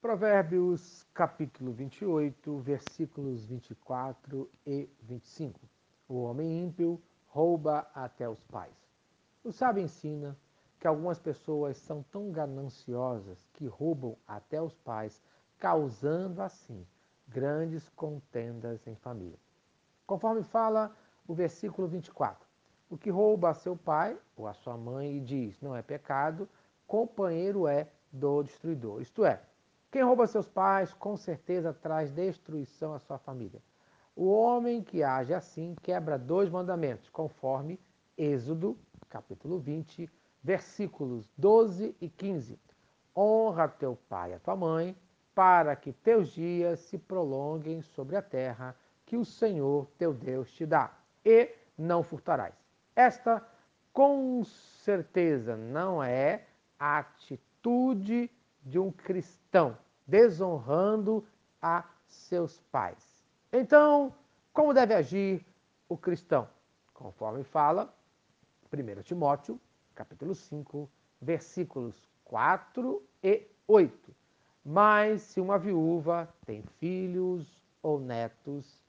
Provérbios capítulo 28, versículos 24 e 25. O homem ímpio rouba até os pais. O sábio ensina que algumas pessoas são tão gananciosas que roubam até os pais, causando assim grandes contendas em família. Conforme fala o versículo 24: O que rouba a seu pai ou a sua mãe e diz não é pecado, companheiro é do destruidor. Isto é, quem rouba seus pais, com certeza traz destruição à sua família. O homem que age assim quebra dois mandamentos, conforme Êxodo, capítulo 20, versículos 12 e 15. Honra teu pai e a tua mãe, para que teus dias se prolonguem sobre a terra que o Senhor teu Deus te dá, e não furtarás. Esta, com certeza, não é a atitude de um cristão desonrando a seus pais. Então, como deve agir o cristão? Conforme fala 1 Timóteo, capítulo 5, versículos 4 e 8. Mas se uma viúva tem filhos ou netos,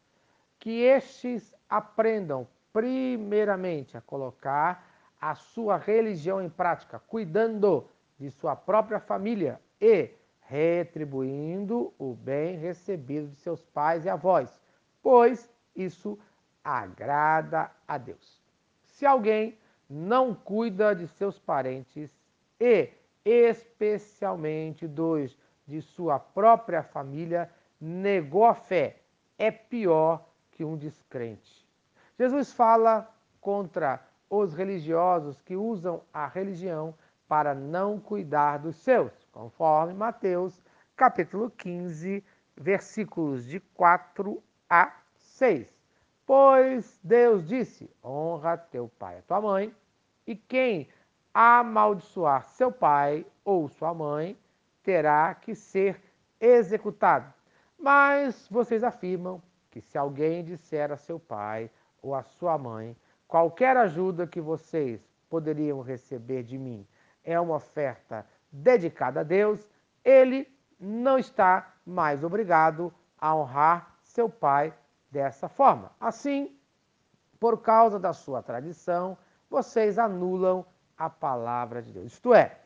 que estes aprendam primeiramente a colocar a sua religião em prática, cuidando de sua própria família e retribuindo o bem recebido de seus pais e avós, pois isso agrada a Deus. Se alguém não cuida de seus parentes e, especialmente, dos de sua própria família, negou a fé. É pior que um descrente. Jesus fala contra os religiosos que usam a religião para não cuidar dos seus, conforme Mateus capítulo 15, versículos de 4 a 6. Pois Deus disse: honra teu pai e tua mãe, e quem amaldiçoar seu pai ou sua mãe terá que ser executado. Mas vocês afirmam que se alguém disser a seu pai ou a sua mãe qualquer ajuda que vocês poderiam receber de mim é uma oferta dedicada a Deus, ele não está mais obrigado a honrar seu pai dessa forma. Assim, por causa da sua tradição, vocês anulam a palavra de Deus. Isto é,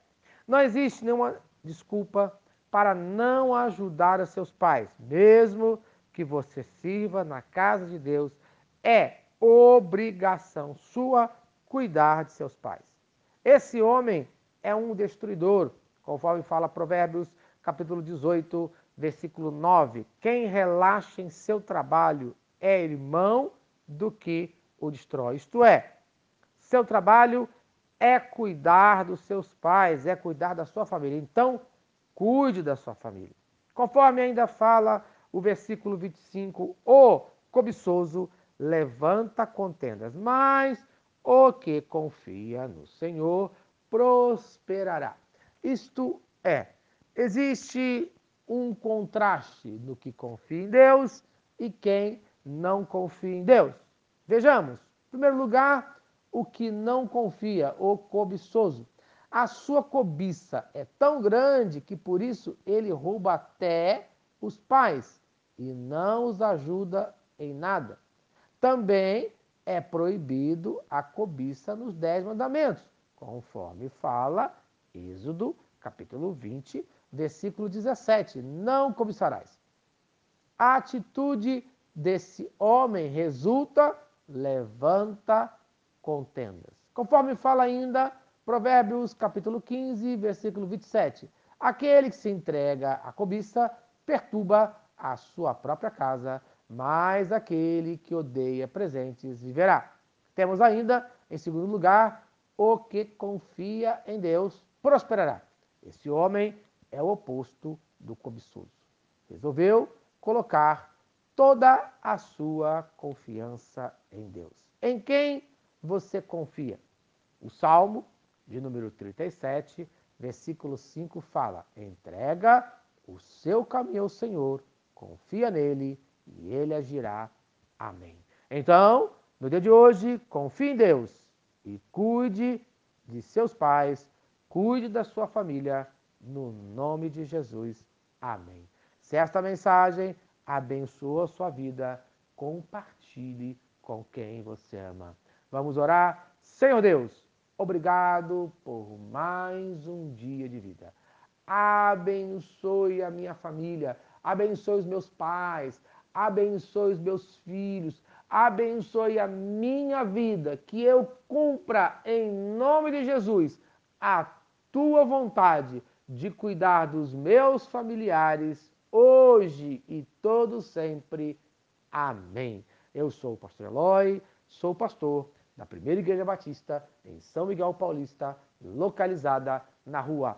não existe nenhuma desculpa para não ajudar os seus pais, mesmo que você sirva na casa de Deus, é obrigação sua cuidar de seus pais. Esse homem é um destruidor, conforme fala Provérbios capítulo 18, versículo 9. Quem relaxa em seu trabalho é irmão do que o destrói. Isto é, seu trabalho é cuidar dos seus pais, é cuidar da sua família. Então, cuide da sua família. Conforme ainda fala o versículo 25, o cobiçoso levanta contendas, mas o que confia no Senhor prosperará. Isto é, existe um contraste no que confia em Deus e quem não confia em Deus. Vejamos, em primeiro lugar, o que não confia, o cobiçoso. A sua cobiça é tão grande que por isso ele rouba até os pais e não os ajuda em nada. Também é proibido a cobiça nos Dez Mandamentos conforme fala Êxodo, capítulo 20, versículo 17: Não cobiçarás. A atitude desse homem resulta, levanta contendas. Conforme fala ainda Provérbios, capítulo 15, versículo 27. Aquele que se entrega à cobiça perturba a sua própria casa, mas aquele que odeia presentes viverá. Temos ainda, em segundo lugar, o que confia em Deus prosperará. Esse homem é o oposto do cobiçoso. Resolveu colocar toda a sua confiança em Deus. Em quem você confia? O Salmo de número 37, versículo 5 fala: Entrega o seu caminho ao Senhor, confia nele e ele agirá. Amém. Então, no dia de hoje, confie em Deus e cuide de seus pais, cuide da sua família, no nome de Jesus. Amém. Se esta mensagem abençoa a sua vida, compartilhe com quem você ama. Vamos orar? Senhor Deus, obrigado por mais um dia de vida. Abençoe a minha família, abençoe os meus pais, abençoe os meus filhos, abençoe a minha vida, que eu cumpra em nome de Jesus a tua vontade de cuidar dos meus familiares hoje e todo sempre. Amém. Eu sou o pastor Eloy, sou pastor da Primeira Igreja Batista em São Miguel Paulista, localizada na rua